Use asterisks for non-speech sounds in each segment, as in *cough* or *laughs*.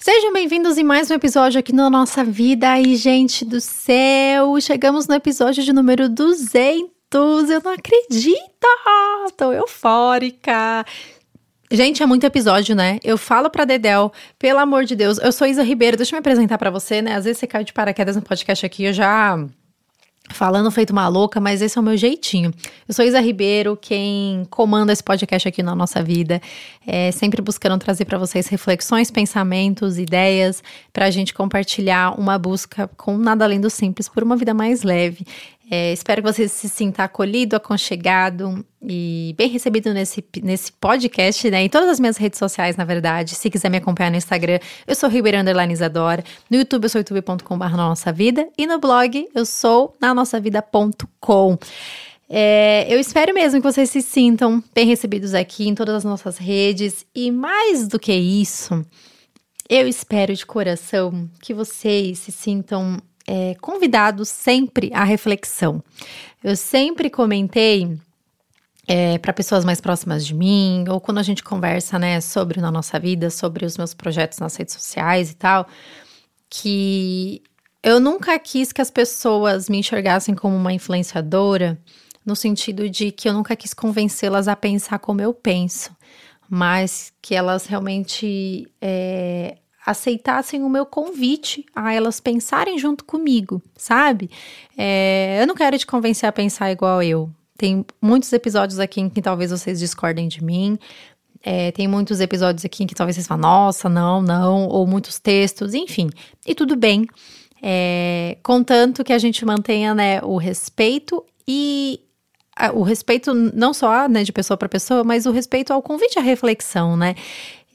Sejam bem-vindos em mais um episódio aqui na nossa vida. E, gente do céu, chegamos no episódio de número 200. Eu não acredito! Tô eufórica. Gente, é muito episódio, né? Eu falo pra Dedel, pelo amor de Deus, eu sou Isa Ribeiro, deixa eu me apresentar para você, né? Às vezes você cai de paraquedas no podcast aqui, eu já falando feito uma louca, mas esse é o meu jeitinho. Eu sou Isa Ribeiro, quem comanda esse podcast aqui na nossa vida, é, sempre buscando trazer para vocês reflexões, pensamentos, ideias, para a gente compartilhar uma busca com nada além do simples por uma vida mais leve. É, espero que você se sinta acolhido, aconchegado e bem recebido nesse, nesse podcast, né? Em todas as minhas redes sociais, na verdade. Se quiser me acompanhar no Instagram, eu sou Isadora. No YouTube, eu sou youtube.com.br Nossa Vida. E no blog, eu sou na nossavida.com. É, eu espero mesmo que vocês se sintam bem recebidos aqui em todas as nossas redes. E mais do que isso, eu espero de coração que vocês se sintam é, sempre à reflexão. Eu sempre comentei é, para pessoas mais próximas de mim, ou quando a gente conversa, né, sobre na nossa vida, sobre os meus projetos nas redes sociais e tal, que eu nunca quis que as pessoas me enxergassem como uma influenciadora, no sentido de que eu nunca quis convencê-las a pensar como eu penso, mas que elas realmente é, aceitassem o meu convite a elas pensarem junto comigo, sabe? É, eu não quero te convencer a pensar igual eu. Tem muitos episódios aqui em que talvez vocês discordem de mim. É, tem muitos episódios aqui em que talvez vocês falem, nossa, não, não, ou muitos textos, enfim. E tudo bem. É, contanto que a gente mantenha né, o respeito e o respeito não só né, de pessoa para pessoa, mas o respeito ao convite à reflexão, né?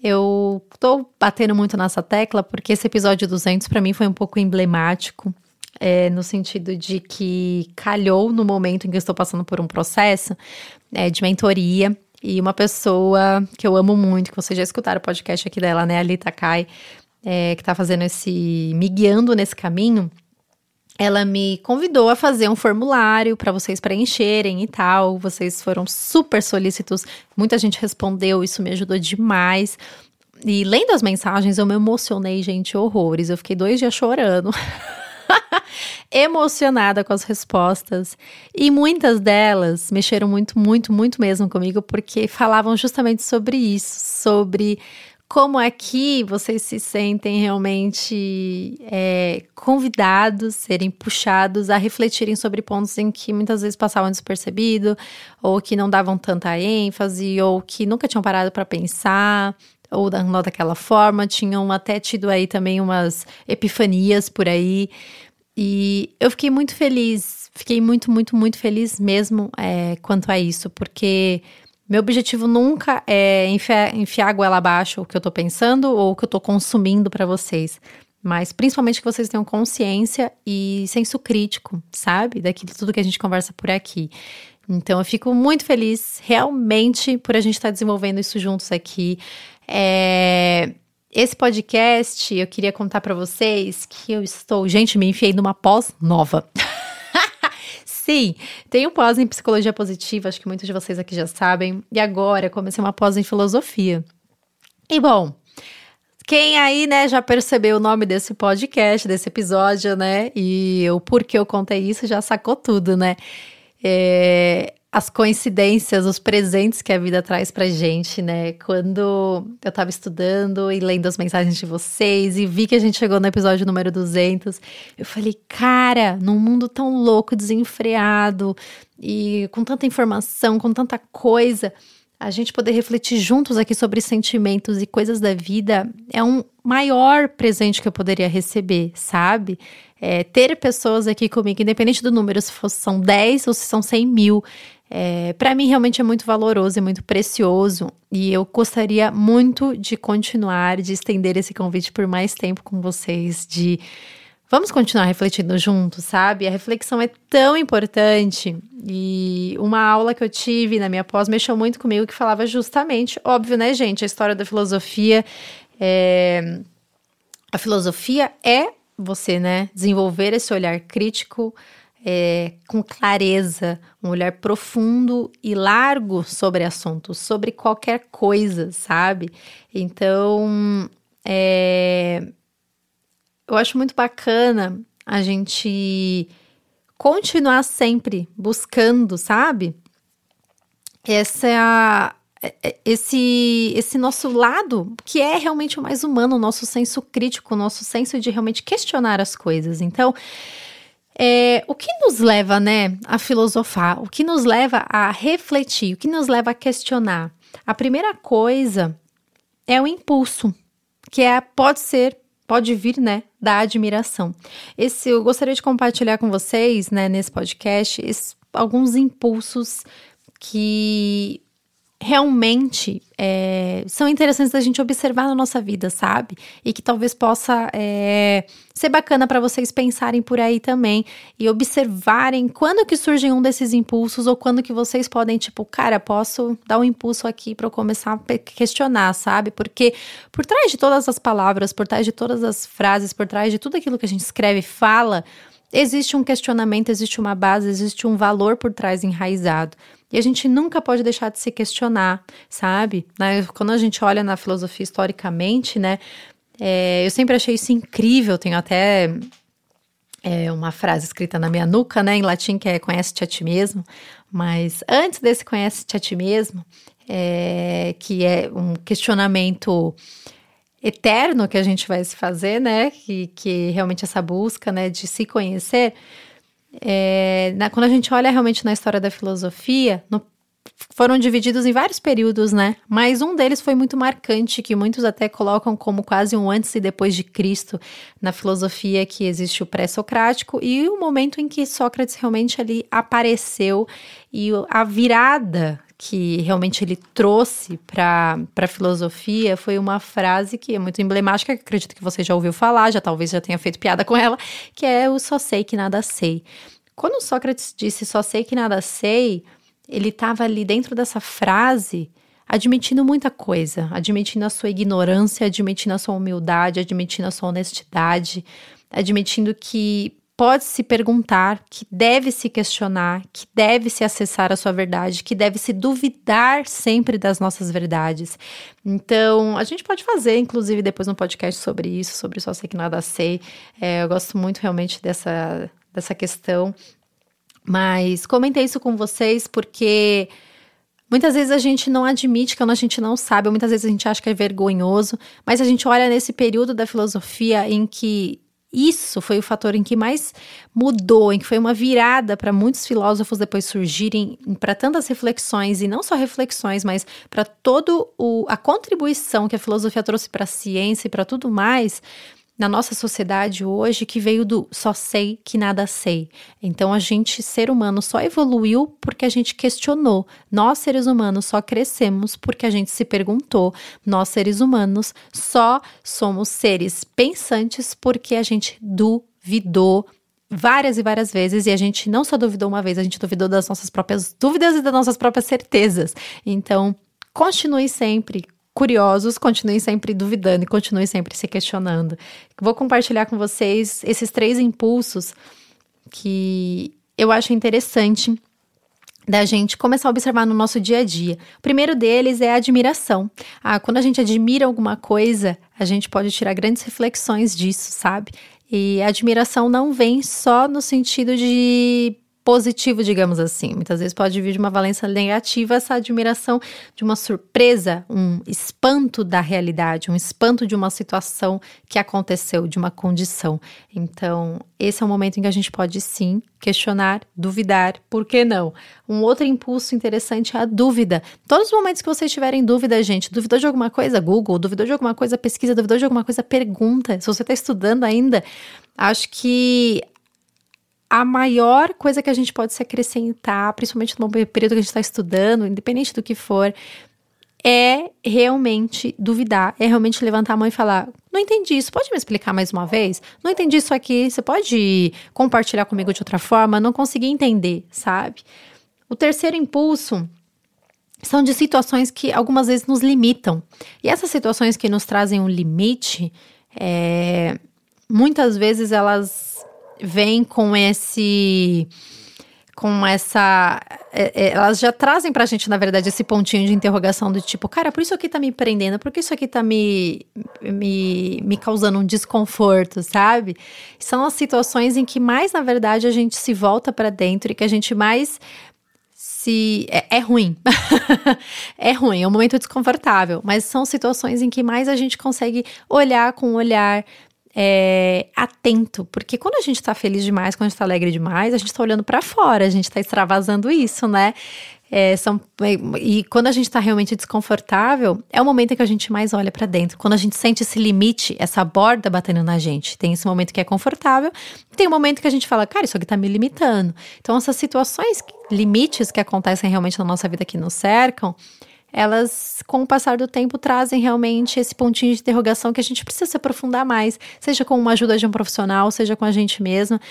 Eu tô batendo muito nessa tecla porque esse episódio 200 para mim foi um pouco emblemático. É, no sentido de que calhou no momento em que eu estou passando por um processo é, de mentoria e uma pessoa que eu amo muito, que vocês já escutaram o podcast aqui dela, né, a Lita Kai, é, que tá fazendo esse, me guiando nesse caminho, ela me convidou a fazer um formulário para vocês preencherem e tal. Vocês foram super solícitos, muita gente respondeu, isso me ajudou demais. E lendo as mensagens, eu me emocionei, gente, horrores. Eu fiquei dois dias chorando. *laughs* emocionada com as respostas. E muitas delas mexeram muito, muito, muito mesmo comigo, porque falavam justamente sobre isso, sobre como aqui vocês se sentem realmente é, convidados, serem puxados a refletirem sobre pontos em que muitas vezes passavam despercebido, ou que não davam tanta ênfase, ou que nunca tinham parado para pensar, ou não daquela forma, tinham até tido aí também umas epifanias por aí. E eu fiquei muito feliz, fiquei muito, muito, muito feliz mesmo é, quanto a isso, porque meu objetivo nunca é enfiar, enfiar a goela abaixo o que eu tô pensando ou o que eu tô consumindo para vocês. Mas principalmente que vocês tenham consciência e senso crítico, sabe? Daquilo tudo que a gente conversa por aqui. Então eu fico muito feliz, realmente, por a gente estar tá desenvolvendo isso juntos aqui. É... Esse podcast, eu queria contar para vocês que eu estou, gente, me enfiei numa pós nova. *laughs* Sim, tenho pós em psicologia positiva, acho que muitos de vocês aqui já sabem. E agora comecei uma pós em filosofia. E bom, quem aí, né, já percebeu o nome desse podcast, desse episódio, né? E o porquê eu contei isso já sacou tudo, né? É, as coincidências, os presentes que a vida traz pra gente, né? Quando eu tava estudando e lendo as mensagens de vocês e vi que a gente chegou no episódio número 200, eu falei, cara, num mundo tão louco, desenfreado e com tanta informação, com tanta coisa, a gente poder refletir juntos aqui sobre sentimentos e coisas da vida é um maior presente que eu poderia receber, sabe? É, ter pessoas aqui comigo, independente do número, se são 10 ou se são 100 mil, é, para mim realmente é muito valoroso e muito precioso. E eu gostaria muito de continuar, de estender esse convite por mais tempo com vocês, de vamos continuar refletindo juntos, sabe? A reflexão é tão importante. E uma aula que eu tive na minha pós mexeu muito comigo, que falava justamente, óbvio, né, gente? A história da filosofia. É... A filosofia é você, né, desenvolver esse olhar crítico é, com clareza, um olhar profundo e largo sobre assuntos, sobre qualquer coisa, sabe? Então, é, eu acho muito bacana a gente continuar sempre buscando, sabe? Essa é é, é, esse esse nosso lado que é realmente o mais humano, o nosso senso crítico, o nosso senso de realmente questionar as coisas. Então, é, o que nos leva, né, a filosofar? O que nos leva a refletir? O que nos leva a questionar? A primeira coisa é o impulso, que é pode ser, pode vir, né, da admiração. Esse eu gostaria de compartilhar com vocês, né, nesse podcast, alguns impulsos que realmente é, são interessantes da gente observar na nossa vida, sabe? E que talvez possa é, ser bacana para vocês pensarem por aí também e observarem quando que surgem um desses impulsos ou quando que vocês podem, tipo, cara, posso dar um impulso aqui para eu começar a questionar, sabe? Porque por trás de todas as palavras, por trás de todas as frases, por trás de tudo aquilo que a gente escreve e fala, existe um questionamento, existe uma base, existe um valor por trás enraizado. E a gente nunca pode deixar de se questionar, sabe? Né? Quando a gente olha na filosofia historicamente, né? É, eu sempre achei isso incrível, tenho até é, uma frase escrita na minha nuca, né, em latim, que é conhece-te a ti mesmo. Mas antes desse conhece-te a ti mesmo, é, que é um questionamento eterno que a gente vai se fazer, né, que, que realmente essa busca, né, de se conhecer, é, na, quando a gente olha realmente na história da filosofia, no, foram divididos em vários períodos, né? Mas um deles foi muito marcante, que muitos até colocam como quase um antes e depois de Cristo na filosofia, que existe o pré-socrático e o momento em que Sócrates realmente ali apareceu e a virada que realmente ele trouxe para a filosofia foi uma frase que é muito emblemática, que acredito que você já ouviu falar, já talvez já tenha feito piada com ela, que é o só sei que nada sei. Quando Sócrates disse só sei que nada sei, ele estava ali dentro dessa frase admitindo muita coisa, admitindo a sua ignorância, admitindo a sua humildade, admitindo a sua honestidade, admitindo que pode se perguntar, que deve se questionar, que deve se acessar a sua verdade, que deve se duvidar sempre das nossas verdades. Então, a gente pode fazer, inclusive, depois um podcast sobre isso, sobre só sei que nada sei. É, eu gosto muito realmente dessa, dessa questão. Mas comentei isso com vocês porque Muitas vezes a gente não admite que a gente não sabe, muitas vezes a gente acha que é vergonhoso, mas a gente olha nesse período da filosofia em que isso foi o fator em que mais mudou, em que foi uma virada para muitos filósofos depois surgirem para tantas reflexões e não só reflexões, mas para toda a contribuição que a filosofia trouxe para a ciência e para tudo mais na nossa sociedade hoje que veio do só sei que nada sei. Então a gente, ser humano, só evoluiu porque a gente questionou. Nós, seres humanos, só crescemos porque a gente se perguntou. Nós, seres humanos, só somos seres pensantes porque a gente duvidou várias e várias vezes e a gente não só duvidou uma vez, a gente duvidou das nossas próprias dúvidas e das nossas próprias certezas. Então, continue sempre curiosos, continuem sempre duvidando e continuem sempre se questionando. Vou compartilhar com vocês esses três impulsos que eu acho interessante da gente começar a observar no nosso dia a dia. O primeiro deles é a admiração. Ah, quando a gente admira alguma coisa, a gente pode tirar grandes reflexões disso, sabe? E a admiração não vem só no sentido de positivo, digamos assim. Muitas vezes pode vir de uma valência negativa essa admiração de uma surpresa, um espanto da realidade, um espanto de uma situação que aconteceu, de uma condição. Então, esse é um momento em que a gente pode sim questionar, duvidar, por que não? Um outro impulso interessante é a dúvida. Todos os momentos que vocês tiverem dúvida, gente, duvidou de alguma coisa, Google, duvidou de alguma coisa, pesquisa, duvidou de alguma coisa, pergunta. Se você está estudando ainda, acho que a maior coisa que a gente pode se acrescentar, principalmente no período que a gente está estudando, independente do que for, é realmente duvidar, é realmente levantar a mão e falar: não entendi isso, pode me explicar mais uma vez? Não entendi isso aqui, você pode compartilhar comigo de outra forma? Não consegui entender, sabe? O terceiro impulso são de situações que algumas vezes nos limitam. E essas situações que nos trazem um limite, é, muitas vezes elas vem com esse com essa é, é, elas já trazem pra gente, na verdade, esse pontinho de interrogação do tipo, cara, por isso aqui tá me prendendo, por que isso aqui tá me, me, me causando um desconforto, sabe? São as situações em que mais, na verdade, a gente se volta para dentro e que a gente mais se. É, é ruim. *laughs* é ruim, é um momento desconfortável, mas são situações em que mais a gente consegue olhar com um olhar é, atento, porque quando a gente tá feliz demais, quando a gente tá alegre demais, a gente tá olhando para fora, a gente tá extravasando isso, né? É, são, e quando a gente está realmente desconfortável, é o momento em que a gente mais olha para dentro. Quando a gente sente esse limite, essa borda batendo na gente. Tem esse momento que é confortável, tem o um momento que a gente fala, cara, isso aqui está me limitando. Então, essas situações, limites que acontecem realmente na nossa vida que nos cercam, elas, com o passar do tempo, trazem realmente esse pontinho de interrogação que a gente precisa se aprofundar mais, seja com uma ajuda de um profissional, seja com a gente mesma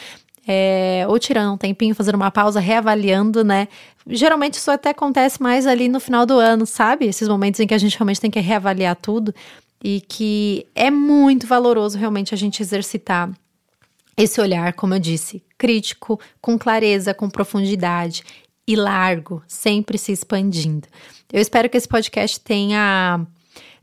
é, ou tirando um tempinho, fazendo uma pausa, reavaliando, né? Geralmente isso até acontece mais ali no final do ano, sabe? Esses momentos em que a gente realmente tem que reavaliar tudo e que é muito valoroso realmente a gente exercitar esse olhar, como eu disse, crítico, com clareza, com profundidade e largo, sempre se expandindo. Eu espero que esse podcast tenha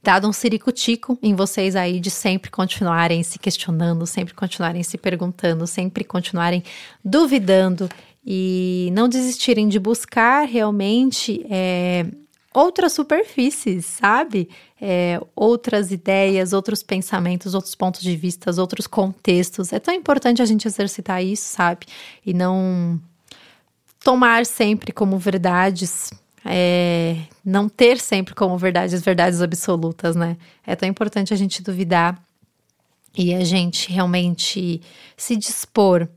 dado um ciricutico em vocês aí de sempre continuarem se questionando, sempre continuarem se perguntando, sempre continuarem duvidando e não desistirem de buscar realmente é, outras superfícies, sabe? É, outras ideias, outros pensamentos, outros pontos de vista, outros contextos. É tão importante a gente exercitar isso, sabe? E não tomar sempre como verdades é, não ter sempre como verdade as verdades absolutas, né? É tão importante a gente duvidar e a gente realmente se dispor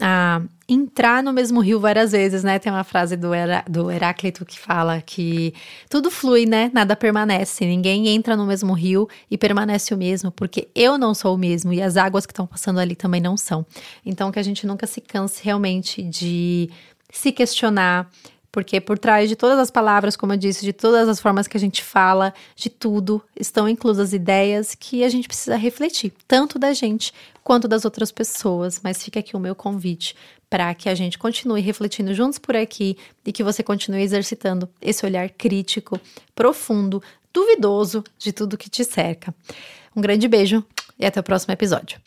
a entrar no mesmo rio várias vezes, né? Tem uma frase do, do Heráclito que fala que tudo flui, né? Nada permanece. Ninguém entra no mesmo rio e permanece o mesmo, porque eu não sou o mesmo e as águas que estão passando ali também não são. Então, que a gente nunca se canse realmente de se questionar, porque por trás de todas as palavras, como eu disse, de todas as formas que a gente fala, de tudo, estão inclusas ideias que a gente precisa refletir, tanto da gente quanto das outras pessoas. Mas fica aqui o meu convite para que a gente continue refletindo juntos por aqui e que você continue exercitando esse olhar crítico, profundo, duvidoso de tudo que te cerca. Um grande beijo e até o próximo episódio.